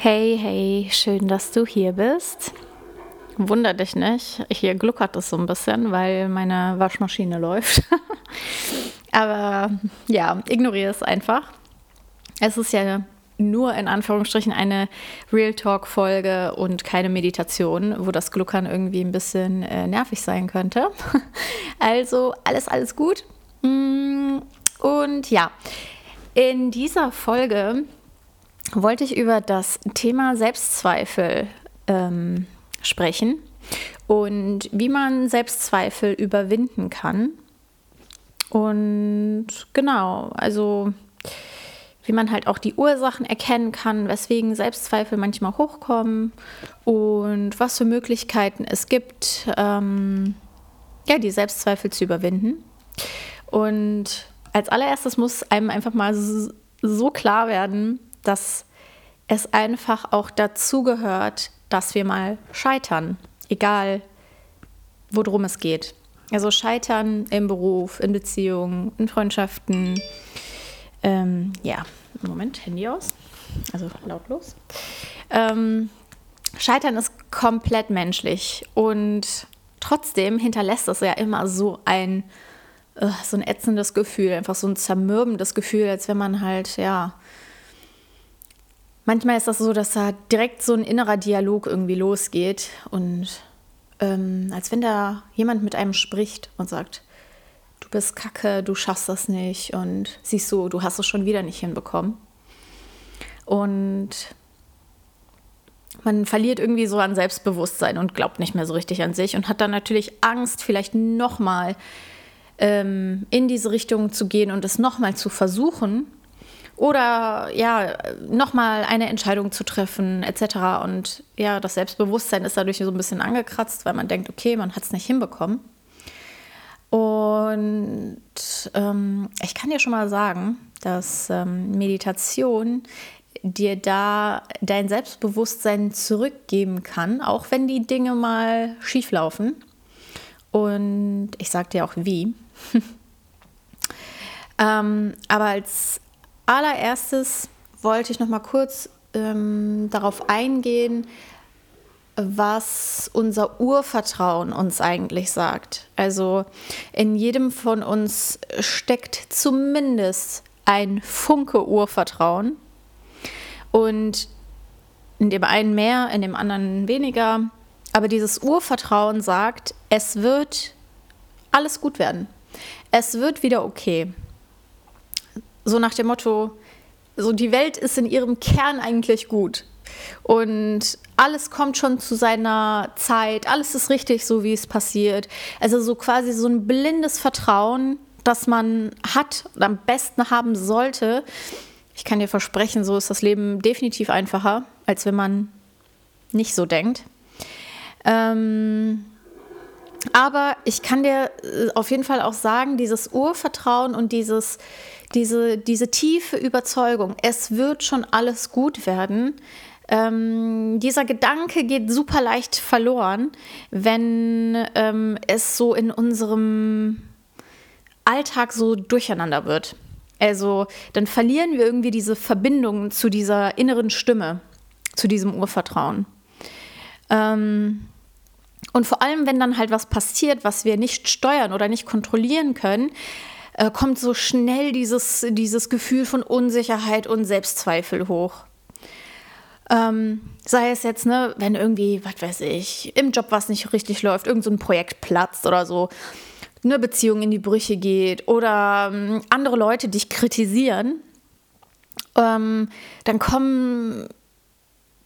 Hey, hey, schön, dass du hier bist. Wunder dich nicht, hier gluckert es so ein bisschen, weil meine Waschmaschine läuft. Aber ja, ignoriere es einfach. Es ist ja nur in Anführungsstrichen eine Real Talk-Folge und keine Meditation, wo das Gluckern irgendwie ein bisschen äh, nervig sein könnte. Also alles, alles gut. Mm, und ja, in dieser Folge wollte ich über das Thema Selbstzweifel ähm, sprechen und wie man Selbstzweifel überwinden kann. Und genau, also wie man halt auch die Ursachen erkennen kann, weswegen Selbstzweifel manchmal hochkommen und was für Möglichkeiten es gibt, ähm, ja, die Selbstzweifel zu überwinden. Und als allererstes muss einem einfach mal so klar werden, dass es einfach auch dazu gehört, dass wir mal scheitern, egal worum es geht. Also scheitern im Beruf, in Beziehungen, in Freundschaften. Ähm, ja, Moment, Handy aus. Also lautlos. Ähm, scheitern ist komplett menschlich und trotzdem hinterlässt es ja immer so ein, uh, so ein ätzendes Gefühl, einfach so ein zermürbendes Gefühl, als wenn man halt, ja, manchmal ist das so, dass da direkt so ein innerer Dialog irgendwie losgeht und ähm, als wenn da jemand mit einem spricht und sagt, du bist kacke, du schaffst das nicht und siehst du, du hast es schon wieder nicht hinbekommen. Und man verliert irgendwie so an Selbstbewusstsein und glaubt nicht mehr so richtig an sich und hat dann natürlich Angst, vielleicht nochmal ähm, in diese Richtung zu gehen und es nochmal zu versuchen oder ja, nochmal eine Entscheidung zu treffen, etc. Und ja, das Selbstbewusstsein ist dadurch so ein bisschen angekratzt, weil man denkt, okay, man hat es nicht hinbekommen. Und ähm, ich kann dir schon mal sagen, dass ähm, Meditation dir da dein Selbstbewusstsein zurückgeben kann, auch wenn die Dinge mal schief laufen. Und ich sage dir auch wie. ähm, aber als allererstes wollte ich noch mal kurz ähm, darauf eingehen, was unser Urvertrauen uns eigentlich sagt. Also in jedem von uns steckt zumindest ein Funke Urvertrauen. Und in dem einen mehr, in dem anderen weniger. Aber dieses Urvertrauen sagt, es wird alles gut werden. Es wird wieder okay. So nach dem Motto, so die Welt ist in ihrem Kern eigentlich gut. Und alles kommt schon zu seiner Zeit, alles ist richtig, so wie es passiert. Also so quasi so ein blindes Vertrauen, das man hat oder am besten haben sollte. Ich kann dir versprechen, so ist das Leben definitiv einfacher, als wenn man nicht so denkt. Ähm, aber ich kann dir äh, auf jeden Fall auch sagen, dieses Urvertrauen und dieses, diese, diese tiefe Überzeugung, es wird schon alles gut werden, ähm, dieser Gedanke geht super leicht verloren, wenn ähm, es so in unserem Alltag so durcheinander wird. Also dann verlieren wir irgendwie diese Verbindung zu dieser inneren Stimme, zu diesem Urvertrauen. Ähm, und vor allem, wenn dann halt was passiert, was wir nicht steuern oder nicht kontrollieren können, äh, kommt so schnell dieses, dieses Gefühl von Unsicherheit und Selbstzweifel hoch. Ähm, sei es jetzt, ne, wenn irgendwie, was weiß ich, im Job was nicht richtig läuft, irgendein so Projekt platzt oder so, eine Beziehung in die Brüche geht oder ähm, andere Leute dich kritisieren, ähm, dann kommen,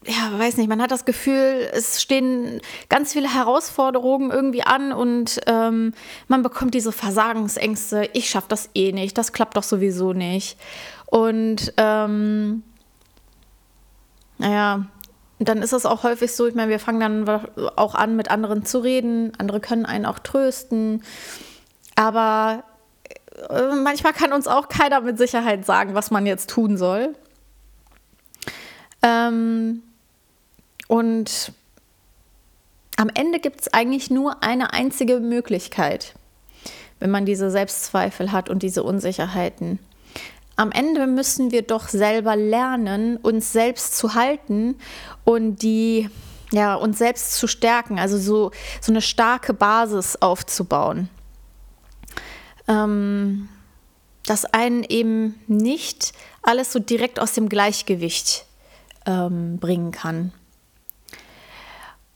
ja, weiß nicht, man hat das Gefühl, es stehen ganz viele Herausforderungen irgendwie an und ähm, man bekommt diese Versagensängste, ich schaffe das eh nicht, das klappt doch sowieso nicht. Und ähm, naja, dann ist es auch häufig so, ich meine, wir fangen dann auch an, mit anderen zu reden. Andere können einen auch trösten. Aber äh, manchmal kann uns auch keiner mit Sicherheit sagen, was man jetzt tun soll. Ähm, und am Ende gibt es eigentlich nur eine einzige Möglichkeit, wenn man diese Selbstzweifel hat und diese Unsicherheiten. am Ende müssen wir doch selber lernen, uns selbst zu halten und die ja, uns selbst zu stärken, also so, so eine starke Basis aufzubauen. Ähm, dass einen eben nicht alles so direkt aus dem Gleichgewicht ähm, bringen kann.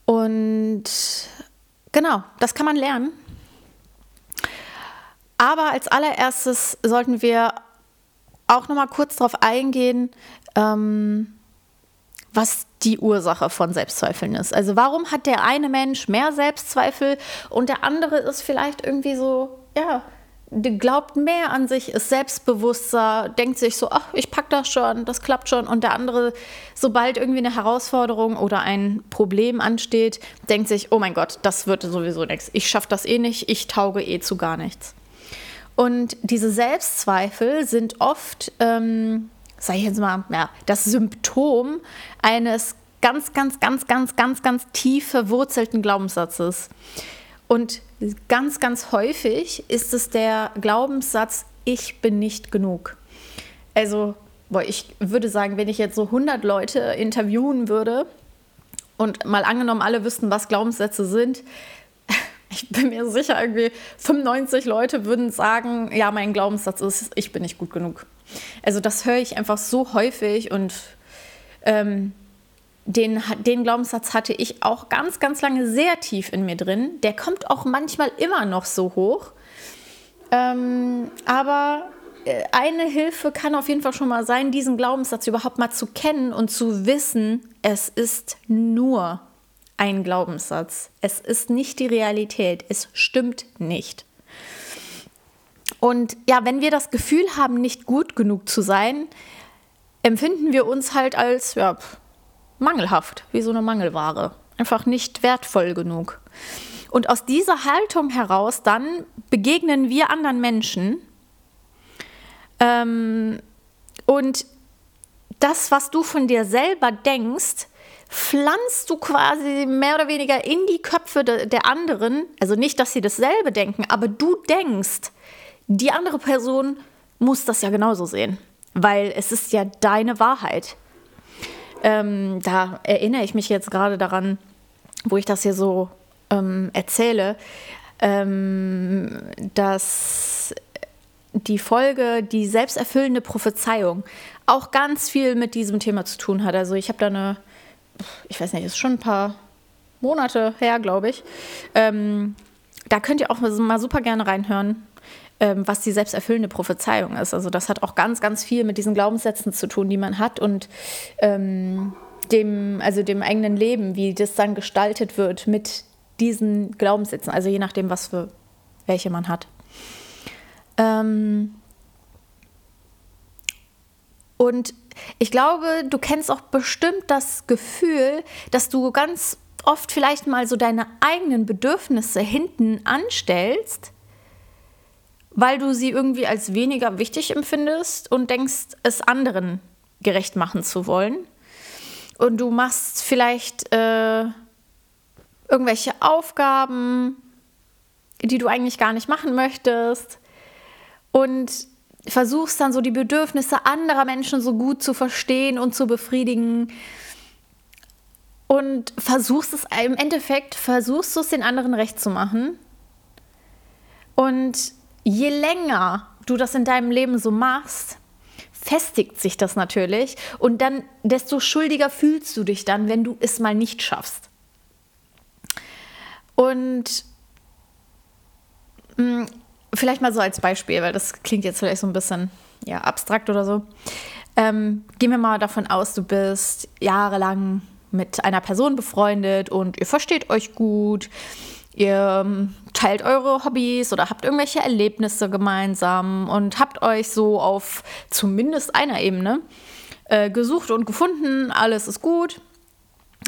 Und genau, das kann man lernen. Aber als allererstes sollten wir auch noch mal kurz darauf eingehen, ähm, was die Ursache von Selbstzweifeln ist. Also warum hat der eine Mensch mehr Selbstzweifel und der andere ist vielleicht irgendwie so, ja, glaubt mehr an sich, ist selbstbewusster, denkt sich so, ach, ich pack das schon, das klappt schon. Und der andere, sobald irgendwie eine Herausforderung oder ein Problem ansteht, denkt sich, oh mein Gott, das wird sowieso nichts. Ich schaffe das eh nicht, ich tauge eh zu gar nichts. Und diese Selbstzweifel sind oft, ähm, sage ich jetzt mal, ja, das Symptom eines ganz, ganz, ganz, ganz, ganz, ganz tief verwurzelten Glaubenssatzes. Und ganz, ganz häufig ist es der Glaubenssatz, ich bin nicht genug. Also, boah, ich würde sagen, wenn ich jetzt so 100 Leute interviewen würde und mal angenommen, alle wüssten, was Glaubenssätze sind, ich bin mir sicher, irgendwie 95 Leute würden sagen, ja, mein Glaubenssatz ist, ich bin nicht gut genug. Also das höre ich einfach so häufig und ähm, den, den Glaubenssatz hatte ich auch ganz, ganz lange sehr tief in mir drin. Der kommt auch manchmal immer noch so hoch. Ähm, aber äh, eine Hilfe kann auf jeden Fall schon mal sein, diesen Glaubenssatz überhaupt mal zu kennen und zu wissen, es ist nur ein Glaubenssatz. Es ist nicht die Realität. Es stimmt nicht. Und ja, wenn wir das Gefühl haben, nicht gut genug zu sein, empfinden wir uns halt als ja, mangelhaft, wie so eine Mangelware. Einfach nicht wertvoll genug. Und aus dieser Haltung heraus dann begegnen wir anderen Menschen. Ähm, und das, was du von dir selber denkst, pflanzt du quasi mehr oder weniger in die Köpfe de, der anderen. Also nicht, dass sie dasselbe denken, aber du denkst, die andere Person muss das ja genauso sehen, weil es ist ja deine Wahrheit. Ähm, da erinnere ich mich jetzt gerade daran, wo ich das hier so ähm, erzähle, ähm, dass die Folge die selbsterfüllende Prophezeiung auch ganz viel mit diesem Thema zu tun hat. Also ich habe da eine ich weiß nicht, ist schon ein paar Monate her, glaube ich. Ähm, da könnt ihr auch mal super gerne reinhören, ähm, was die selbsterfüllende Prophezeiung ist. Also das hat auch ganz, ganz viel mit diesen Glaubenssätzen zu tun, die man hat und ähm, dem, also dem eigenen Leben, wie das dann gestaltet wird mit diesen Glaubenssätzen. Also je nachdem, was für welche man hat. Ähm, und ich glaube, du kennst auch bestimmt das Gefühl, dass du ganz oft vielleicht mal so deine eigenen Bedürfnisse hinten anstellst, weil du sie irgendwie als weniger wichtig empfindest und denkst, es anderen gerecht machen zu wollen. Und du machst vielleicht äh, irgendwelche Aufgaben, die du eigentlich gar nicht machen möchtest. Und versuchst dann so die Bedürfnisse anderer Menschen so gut zu verstehen und zu befriedigen und versuchst es im Endeffekt, versuchst du es den anderen recht zu machen. Und je länger du das in deinem Leben so machst, festigt sich das natürlich und dann desto schuldiger fühlst du dich dann, wenn du es mal nicht schaffst. Und mm, vielleicht mal so als Beispiel, weil das klingt jetzt vielleicht so ein bisschen ja, abstrakt oder so. Ähm, gehen wir mal davon aus, du bist jahrelang mit einer Person befreundet und ihr versteht euch gut, ihr ähm, teilt eure Hobbys oder habt irgendwelche Erlebnisse gemeinsam und habt euch so auf zumindest einer Ebene äh, gesucht und gefunden, alles ist gut.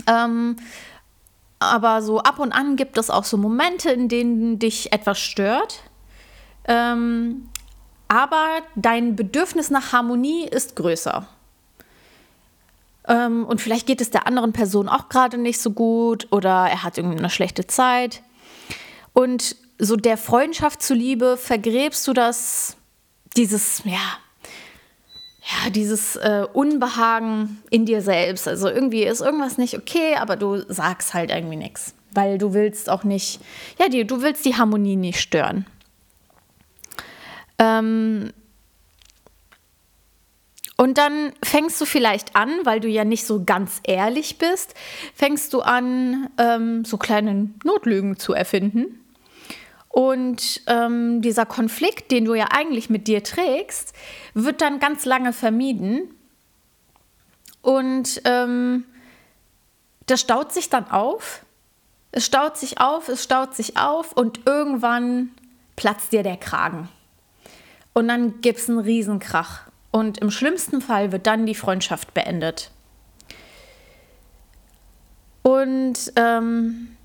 Ähm, aber so ab und an gibt es auch so Momente, in denen dich etwas stört. Ähm, aber dein Bedürfnis nach Harmonie ist größer. Ähm, und vielleicht geht es der anderen Person auch gerade nicht so gut oder er hat irgendwie eine schlechte Zeit. Und so der Freundschaft zuliebe vergräbst du das, dieses, ja, ja, dieses äh, Unbehagen in dir selbst. Also irgendwie ist irgendwas nicht okay, aber du sagst halt irgendwie nichts, weil du willst auch nicht, ja, die, du willst die Harmonie nicht stören. Ähm, und dann fängst du vielleicht an, weil du ja nicht so ganz ehrlich bist, fängst du an, ähm, so kleine Notlügen zu erfinden. Und ähm, dieser Konflikt, den du ja eigentlich mit dir trägst, wird dann ganz lange vermieden. Und ähm, das staut sich dann auf. Es staut sich auf, es staut sich auf und irgendwann platzt dir der Kragen. Und dann gibt es einen Riesenkrach. Und im schlimmsten Fall wird dann die Freundschaft beendet. Und ähm,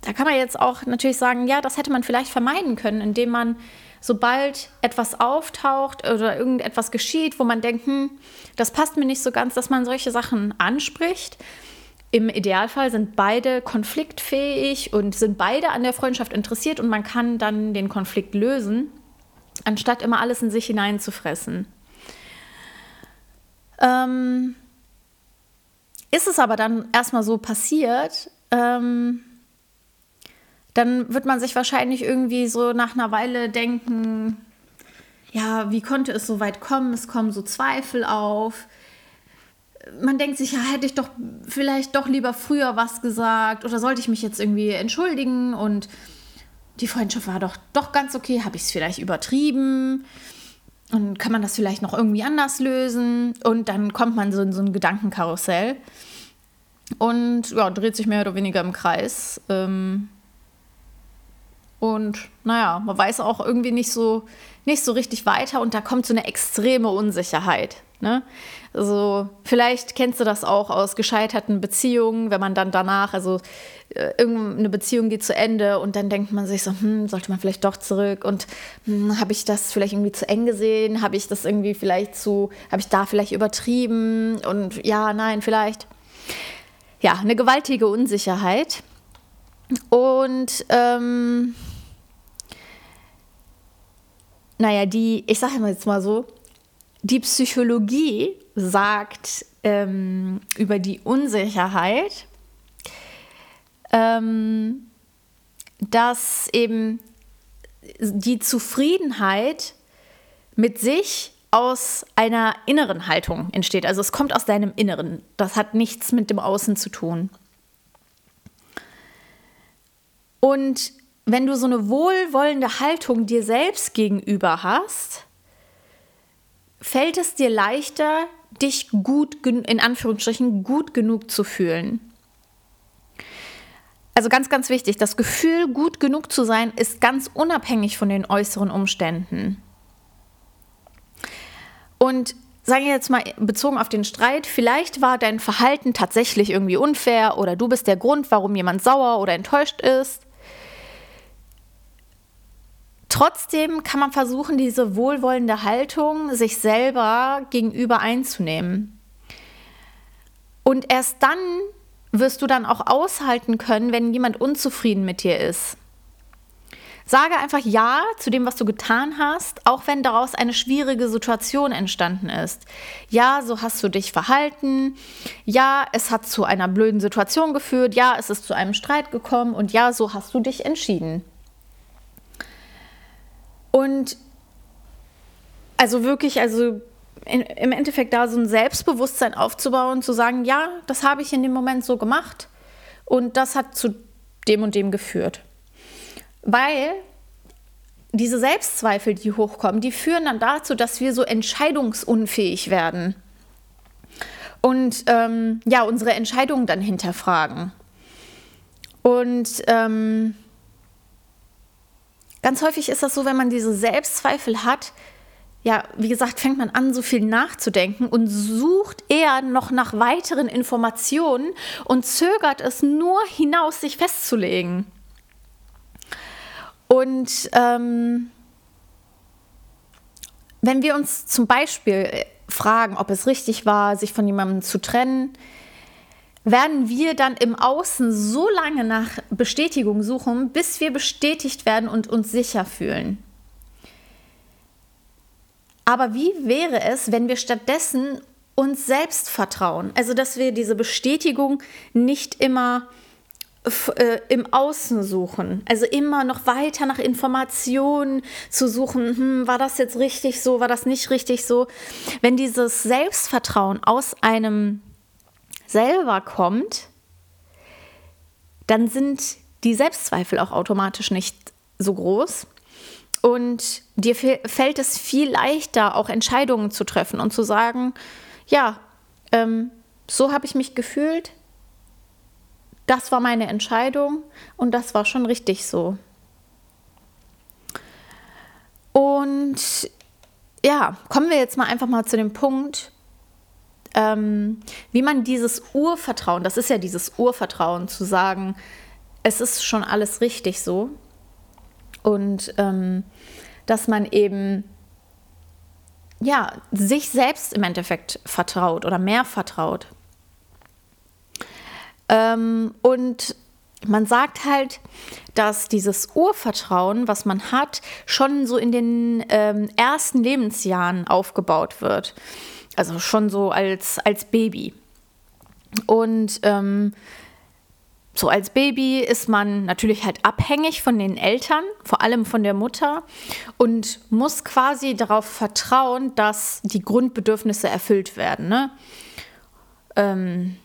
da kann man jetzt auch natürlich sagen, ja, das hätte man vielleicht vermeiden können, indem man, sobald etwas auftaucht oder irgendetwas geschieht, wo man denkt, hm, das passt mir nicht so ganz, dass man solche Sachen anspricht. Im Idealfall sind beide konfliktfähig und sind beide an der Freundschaft interessiert und man kann dann den Konflikt lösen, anstatt immer alles in sich hineinzufressen. Ähm, ist es aber dann erstmal so passiert, ähm, dann wird man sich wahrscheinlich irgendwie so nach einer Weile denken, ja, wie konnte es so weit kommen? Es kommen so Zweifel auf. Man denkt sich, ja, hätte ich doch vielleicht doch lieber früher was gesagt oder sollte ich mich jetzt irgendwie entschuldigen und die Freundschaft war doch, doch ganz okay, habe ich es vielleicht übertrieben? Und kann man das vielleicht noch irgendwie anders lösen? Und dann kommt man so in so ein Gedankenkarussell und ja, dreht sich mehr oder weniger im Kreis. Ähm und naja, man weiß auch irgendwie nicht so, nicht so richtig weiter und da kommt so eine extreme Unsicherheit. Ne? Also vielleicht kennst du das auch aus gescheiterten Beziehungen, wenn man dann danach, also äh, irgendeine Beziehung geht zu Ende und dann denkt man sich so, hm, sollte man vielleicht doch zurück und hm, habe ich das vielleicht irgendwie zu eng gesehen, habe ich das irgendwie vielleicht zu, habe ich da vielleicht übertrieben und ja, nein, vielleicht. Ja, eine gewaltige Unsicherheit. Und ähm, naja, die, ich sage jetzt mal so, die Psychologie sagt ähm, über die Unsicherheit, ähm, dass eben die Zufriedenheit mit sich aus einer inneren Haltung entsteht. Also es kommt aus deinem Inneren. Das hat nichts mit dem Außen zu tun. Und wenn du so eine wohlwollende Haltung dir selbst gegenüber hast, fällt es dir leichter, dich gut, in Anführungsstrichen, gut genug zu fühlen. Also ganz, ganz wichtig, das Gefühl, gut genug zu sein, ist ganz unabhängig von den äußeren Umständen. Und sagen wir jetzt mal bezogen auf den Streit, vielleicht war dein Verhalten tatsächlich irgendwie unfair oder du bist der Grund, warum jemand sauer oder enttäuscht ist. Trotzdem kann man versuchen, diese wohlwollende Haltung sich selber gegenüber einzunehmen. Und erst dann wirst du dann auch aushalten können, wenn jemand unzufrieden mit dir ist. Sage einfach Ja zu dem, was du getan hast, auch wenn daraus eine schwierige Situation entstanden ist. Ja, so hast du dich verhalten. Ja, es hat zu einer blöden Situation geführt. Ja, es ist zu einem Streit gekommen. Und ja, so hast du dich entschieden. Und also wirklich, also in, im Endeffekt da so ein Selbstbewusstsein aufzubauen, zu sagen, ja, das habe ich in dem Moment so gemacht und das hat zu dem und dem geführt. Weil diese Selbstzweifel, die hochkommen, die führen dann dazu, dass wir so entscheidungsunfähig werden und ähm, ja, unsere Entscheidungen dann hinterfragen. Und ähm, Ganz häufig ist das so, wenn man diese Selbstzweifel hat, ja, wie gesagt, fängt man an, so viel nachzudenken und sucht eher noch nach weiteren Informationen und zögert es nur hinaus, sich festzulegen. Und ähm, wenn wir uns zum Beispiel fragen, ob es richtig war, sich von jemandem zu trennen, werden wir dann im Außen so lange nach Bestätigung suchen, bis wir bestätigt werden und uns sicher fühlen. Aber wie wäre es, wenn wir stattdessen uns selbst vertrauen? Also, dass wir diese Bestätigung nicht immer äh, im Außen suchen. Also immer noch weiter nach Informationen zu suchen, hm, war das jetzt richtig so, war das nicht richtig so. Wenn dieses Selbstvertrauen aus einem selber kommt, dann sind die Selbstzweifel auch automatisch nicht so groß. Und dir fällt es viel leichter, auch Entscheidungen zu treffen und zu sagen, ja, ähm, so habe ich mich gefühlt, das war meine Entscheidung und das war schon richtig so. Und ja, kommen wir jetzt mal einfach mal zu dem Punkt, ähm, wie man dieses Urvertrauen, das ist ja dieses Urvertrauen, zu sagen, es ist schon alles richtig so. Und ähm, dass man eben ja, sich selbst im Endeffekt vertraut oder mehr vertraut. Ähm, und man sagt halt, dass dieses Urvertrauen, was man hat, schon so in den ähm, ersten Lebensjahren aufgebaut wird. Also schon so als, als Baby. Und ähm, so als Baby ist man natürlich halt abhängig von den Eltern, vor allem von der Mutter und muss quasi darauf vertrauen, dass die Grundbedürfnisse erfüllt werden. Ne? Ähm,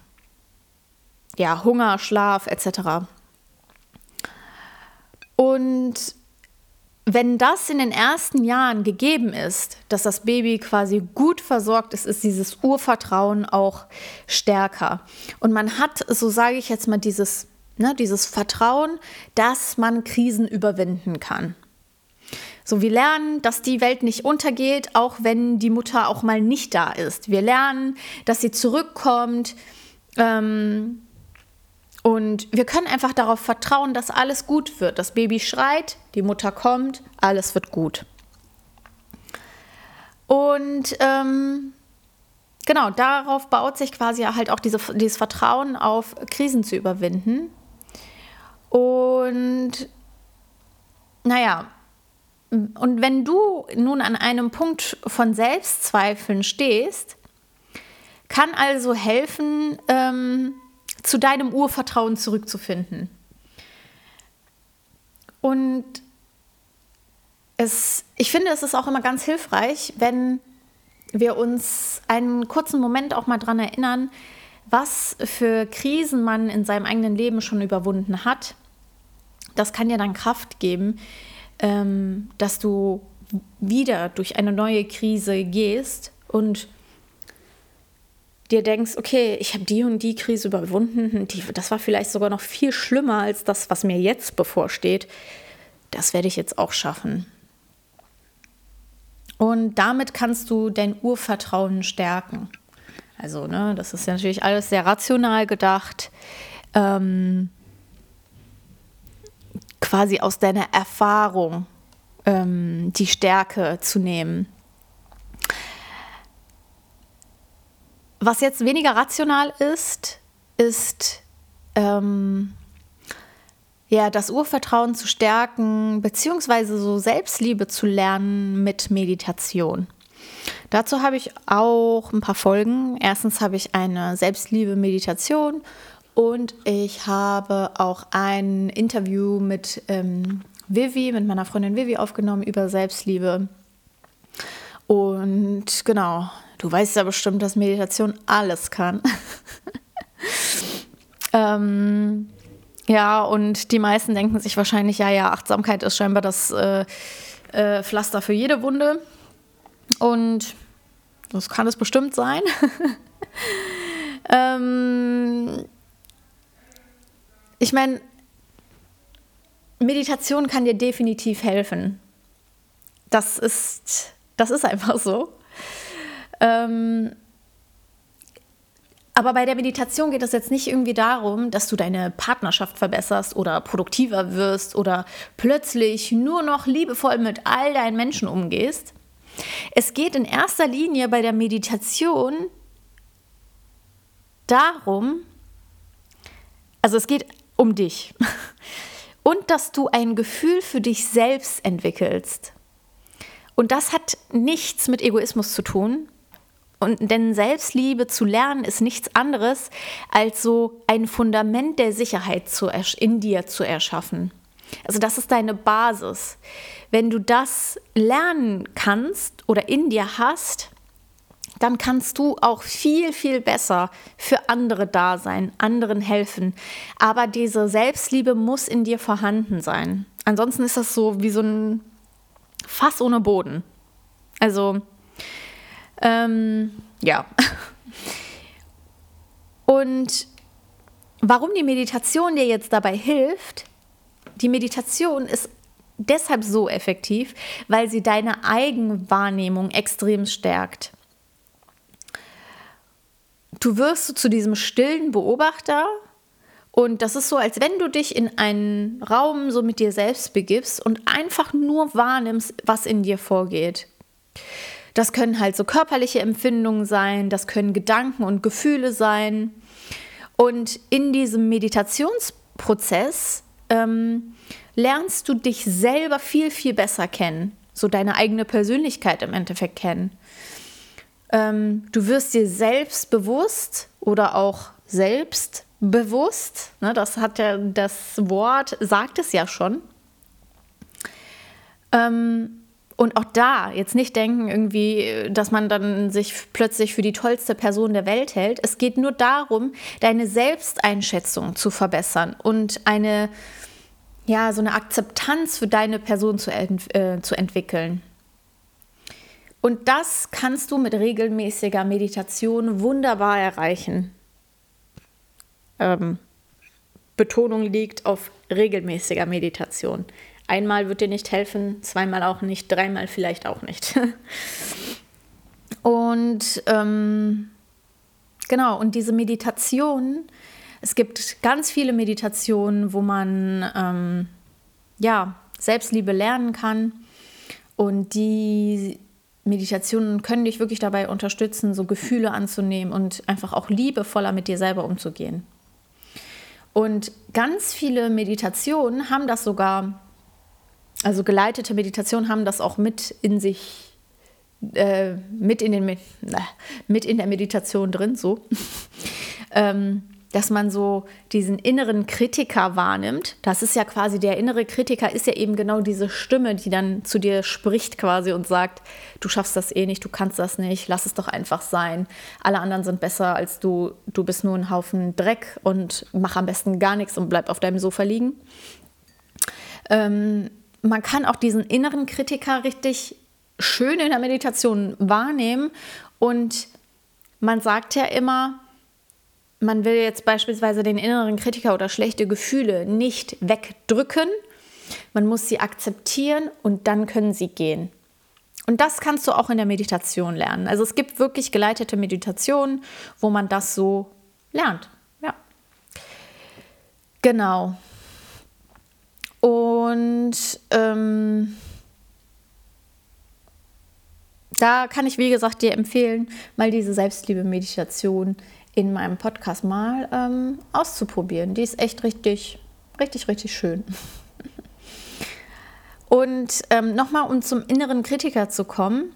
ja, Hunger, Schlaf etc. Und wenn das in den ersten Jahren gegeben ist, dass das Baby quasi gut versorgt ist, ist dieses Urvertrauen auch stärker. Und man hat, so sage ich jetzt mal, dieses, ne, dieses Vertrauen, dass man Krisen überwinden kann. So, wir lernen, dass die Welt nicht untergeht, auch wenn die Mutter auch mal nicht da ist. Wir lernen, dass sie zurückkommt. Ähm, und wir können einfach darauf vertrauen, dass alles gut wird. Das Baby schreit, die Mutter kommt, alles wird gut. Und ähm, genau, darauf baut sich quasi halt auch diese, dieses Vertrauen auf Krisen zu überwinden. Und naja, und wenn du nun an einem Punkt von Selbstzweifeln stehst, kann also helfen, ähm, zu deinem Urvertrauen zurückzufinden. Und es, ich finde, es ist auch immer ganz hilfreich, wenn wir uns einen kurzen Moment auch mal daran erinnern, was für Krisen man in seinem eigenen Leben schon überwunden hat. Das kann dir dann Kraft geben, ähm, dass du wieder durch eine neue Krise gehst und dir denkst, okay, ich habe die und die Krise überwunden, die, das war vielleicht sogar noch viel schlimmer als das, was mir jetzt bevorsteht, das werde ich jetzt auch schaffen. Und damit kannst du dein Urvertrauen stärken. Also, ne, das ist ja natürlich alles sehr rational gedacht. Ähm, quasi aus deiner Erfahrung ähm, die Stärke zu nehmen. Was jetzt weniger rational ist, ist ähm, ja das Urvertrauen zu stärken, beziehungsweise so Selbstliebe zu lernen mit Meditation. Dazu habe ich auch ein paar Folgen. Erstens habe ich eine Selbstliebe-Meditation und ich habe auch ein Interview mit ähm, Vivi, mit meiner Freundin Vivi aufgenommen über Selbstliebe. Und genau, Du weißt ja bestimmt, dass Meditation alles kann. ähm, ja, und die meisten denken sich wahrscheinlich, ja, ja, Achtsamkeit ist scheinbar das äh, äh, Pflaster für jede Wunde. Und das kann es bestimmt sein. ähm, ich meine, Meditation kann dir definitiv helfen. Das ist, das ist einfach so. Ähm, aber bei der Meditation geht es jetzt nicht irgendwie darum, dass du deine Partnerschaft verbesserst oder produktiver wirst oder plötzlich nur noch liebevoll mit all deinen Menschen umgehst. Es geht in erster Linie bei der Meditation darum, also es geht um dich und dass du ein Gefühl für dich selbst entwickelst Und das hat nichts mit Egoismus zu tun. Und denn Selbstliebe zu lernen ist nichts anderes, als so ein Fundament der Sicherheit zu, in dir zu erschaffen. Also das ist deine Basis. Wenn du das lernen kannst oder in dir hast, dann kannst du auch viel, viel besser für andere da sein, anderen helfen. Aber diese Selbstliebe muss in dir vorhanden sein. Ansonsten ist das so wie so ein Fass ohne Boden. Also, ähm, ja. Und warum die Meditation dir jetzt dabei hilft, die Meditation ist deshalb so effektiv, weil sie deine Eigenwahrnehmung extrem stärkt. Du wirst zu diesem stillen Beobachter und das ist so, als wenn du dich in einen Raum so mit dir selbst begibst und einfach nur wahrnimmst, was in dir vorgeht. Das können halt so körperliche Empfindungen sein, das können Gedanken und Gefühle sein. Und in diesem Meditationsprozess ähm, lernst du dich selber viel, viel besser kennen. So deine eigene Persönlichkeit im Endeffekt kennen. Ähm, du wirst dir selbst bewusst oder auch selbstbewusst. Ne, das hat ja das Wort, sagt es ja schon. Ähm, und auch da jetzt nicht denken irgendwie, dass man dann sich plötzlich für die tollste Person der Welt hält. Es geht nur darum, deine Selbsteinschätzung zu verbessern und eine ja, so eine Akzeptanz für deine Person zu, ent äh, zu entwickeln. Und das kannst du mit regelmäßiger Meditation wunderbar erreichen. Ähm, Betonung liegt auf regelmäßiger Meditation. Einmal wird dir nicht helfen, zweimal auch nicht, dreimal vielleicht auch nicht. und ähm, genau, und diese Meditation es gibt ganz viele Meditationen, wo man ähm, ja, Selbstliebe lernen kann. Und die Meditationen können dich wirklich dabei unterstützen, so Gefühle anzunehmen und einfach auch liebevoller mit dir selber umzugehen. Und ganz viele Meditationen haben das sogar, also geleitete Meditationen haben das auch mit in sich, äh, mit, in den, äh, mit in der Meditation drin, so. ähm, dass man so diesen inneren Kritiker wahrnimmt. Das ist ja quasi der innere Kritiker, ist ja eben genau diese Stimme, die dann zu dir spricht quasi und sagt, du schaffst das eh nicht, du kannst das nicht, lass es doch einfach sein. Alle anderen sind besser als du, du bist nur ein Haufen Dreck und mach am besten gar nichts und bleib auf deinem Sofa liegen. Ähm, man kann auch diesen inneren Kritiker richtig schön in der Meditation wahrnehmen und man sagt ja immer, man will jetzt beispielsweise den inneren Kritiker oder schlechte Gefühle nicht wegdrücken. Man muss sie akzeptieren und dann können sie gehen. Und das kannst du auch in der Meditation lernen. Also es gibt wirklich geleitete Meditationen, wo man das so lernt. Ja. Genau. Und ähm, da kann ich, wie gesagt, dir empfehlen, mal diese Selbstliebe-Meditation in meinem Podcast mal ähm, auszuprobieren. Die ist echt richtig, richtig, richtig schön. Und ähm, nochmal, um zum inneren Kritiker zu kommen,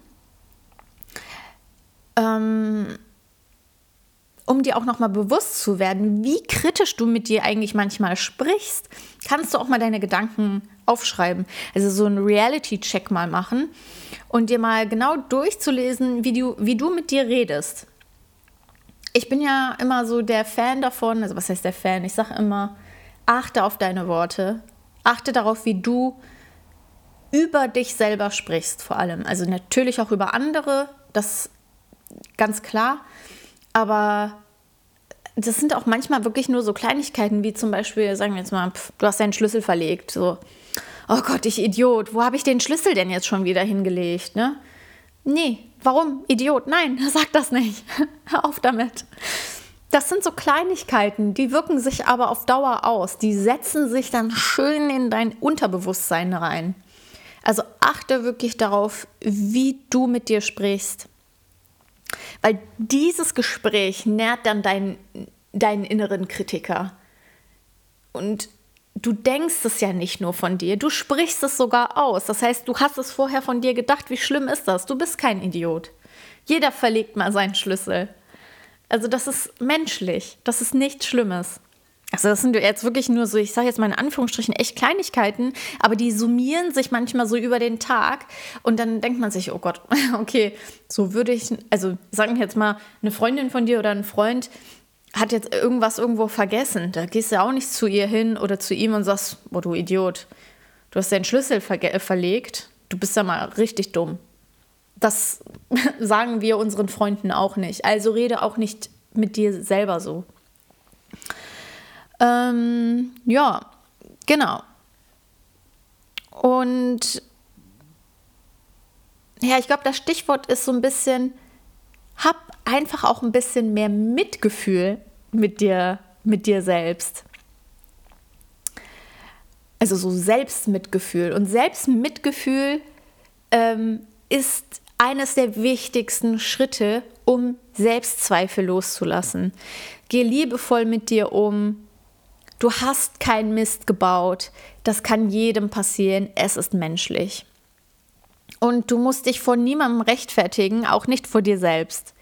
ähm, um dir auch nochmal bewusst zu werden, wie kritisch du mit dir eigentlich manchmal sprichst, kannst du auch mal deine Gedanken aufschreiben. Also so einen Reality-Check mal machen und dir mal genau durchzulesen, wie du, wie du mit dir redest ich bin ja immer so der Fan davon, also was heißt der Fan? Ich sage immer, achte auf deine Worte, achte darauf, wie du über dich selber sprichst vor allem. Also natürlich auch über andere, das ganz klar, aber das sind auch manchmal wirklich nur so Kleinigkeiten, wie zum Beispiel, sagen wir jetzt mal, pff, du hast deinen Schlüssel verlegt, so, oh Gott, ich Idiot, wo habe ich den Schlüssel denn jetzt schon wieder hingelegt, ne? Nee, warum? Idiot. Nein, sag das nicht. Hör auf damit. Das sind so Kleinigkeiten, die wirken sich aber auf Dauer aus. Die setzen sich dann schön in dein Unterbewusstsein rein. Also achte wirklich darauf, wie du mit dir sprichst. Weil dieses Gespräch nährt dann deinen, deinen inneren Kritiker. Und du denkst es ja nicht nur von dir, du sprichst es sogar aus. Das heißt, du hast es vorher von dir gedacht, wie schlimm ist das? Du bist kein Idiot. Jeder verlegt mal seinen Schlüssel. Also das ist menschlich, das ist nichts Schlimmes. Also das sind jetzt wirklich nur so, ich sage jetzt mal in Anführungsstrichen, echt Kleinigkeiten, aber die summieren sich manchmal so über den Tag und dann denkt man sich, oh Gott, okay, so würde ich, also sagen wir jetzt mal, eine Freundin von dir oder ein Freund hat jetzt irgendwas irgendwo vergessen. Da gehst du auch nicht zu ihr hin oder zu ihm und sagst, oh du Idiot, du hast deinen Schlüssel ver verlegt, du bist ja mal richtig dumm. Das sagen wir unseren Freunden auch nicht. Also rede auch nicht mit dir selber so. Ähm, ja, genau. Und ja, ich glaube, das Stichwort ist so ein bisschen, hab einfach auch ein bisschen mehr Mitgefühl mit dir, mit dir selbst. Also so Selbstmitgefühl. Und Selbstmitgefühl ähm, ist eines der wichtigsten Schritte, um Selbstzweifel loszulassen. Geh liebevoll mit dir um, Du hast keinen Mist gebaut. Das kann jedem passieren. Es ist menschlich. Und du musst dich vor niemandem rechtfertigen, auch nicht vor dir selbst.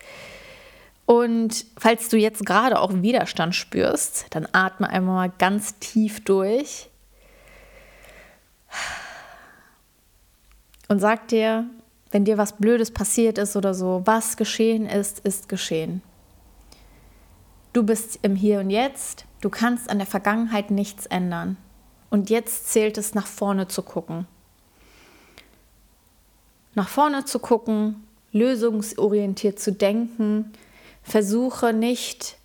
Und falls du jetzt gerade auch Widerstand spürst, dann atme einmal mal ganz tief durch und sag dir, wenn dir was Blödes passiert ist oder so, was geschehen ist, ist geschehen. Du bist im Hier und Jetzt Du kannst an der Vergangenheit nichts ändern. Und jetzt zählt es, nach vorne zu gucken. Nach vorne zu gucken, lösungsorientiert zu denken. Versuche nicht,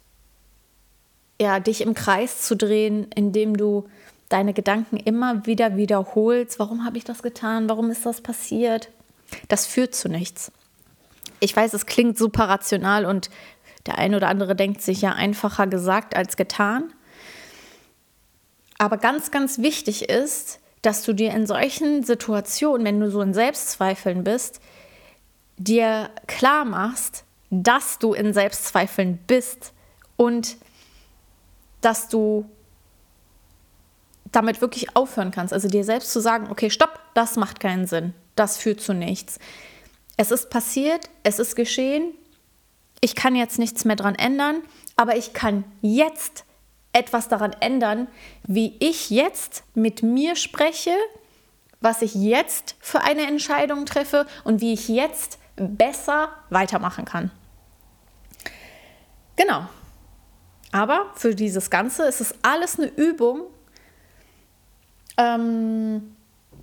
ja, dich im Kreis zu drehen, indem du deine Gedanken immer wieder wiederholst. Warum habe ich das getan? Warum ist das passiert? Das führt zu nichts. Ich weiß, es klingt super rational und der eine oder andere denkt sich ja einfacher gesagt als getan. Aber ganz, ganz wichtig ist, dass du dir in solchen Situationen, wenn du so in Selbstzweifeln bist, dir klar machst, dass du in Selbstzweifeln bist und dass du damit wirklich aufhören kannst. Also dir selbst zu sagen, okay, stopp, das macht keinen Sinn, das führt zu nichts. Es ist passiert, es ist geschehen, ich kann jetzt nichts mehr dran ändern, aber ich kann jetzt etwas daran ändern, wie ich jetzt mit mir spreche, was ich jetzt für eine Entscheidung treffe und wie ich jetzt besser weitermachen kann. Genau. Aber für dieses Ganze ist es alles eine Übung. Ähm,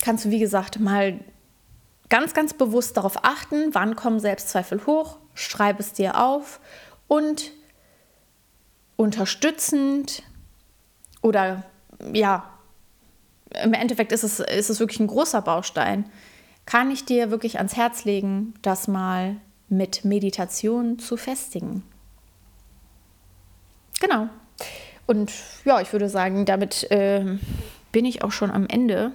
kannst du, wie gesagt, mal ganz, ganz bewusst darauf achten, wann kommen Selbstzweifel hoch, schreib es dir auf und unterstützend oder ja, im Endeffekt ist es, ist es wirklich ein großer Baustein, kann ich dir wirklich ans Herz legen, das mal mit Meditation zu festigen. Genau. Und ja, ich würde sagen, damit äh, bin ich auch schon am Ende,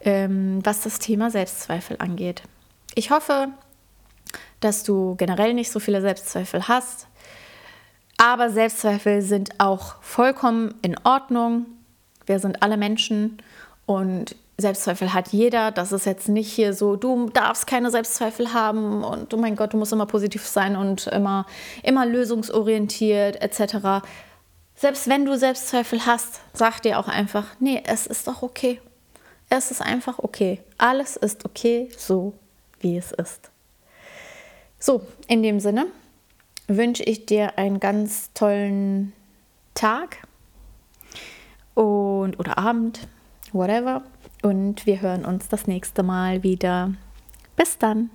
ähm, was das Thema Selbstzweifel angeht. Ich hoffe, dass du generell nicht so viele Selbstzweifel hast, aber Selbstzweifel sind auch vollkommen in Ordnung. Wir sind alle Menschen und Selbstzweifel hat jeder. Das ist jetzt nicht hier so, du darfst keine Selbstzweifel haben und oh mein Gott, du musst immer positiv sein und immer, immer lösungsorientiert etc. Selbst wenn du Selbstzweifel hast, sag dir auch einfach, nee, es ist doch okay. Es ist einfach okay. Alles ist okay, so wie es ist. So, in dem Sinne, wünsche ich dir einen ganz tollen Tag und oder Abend, whatever. Und wir hören uns das nächste Mal wieder. Bis dann.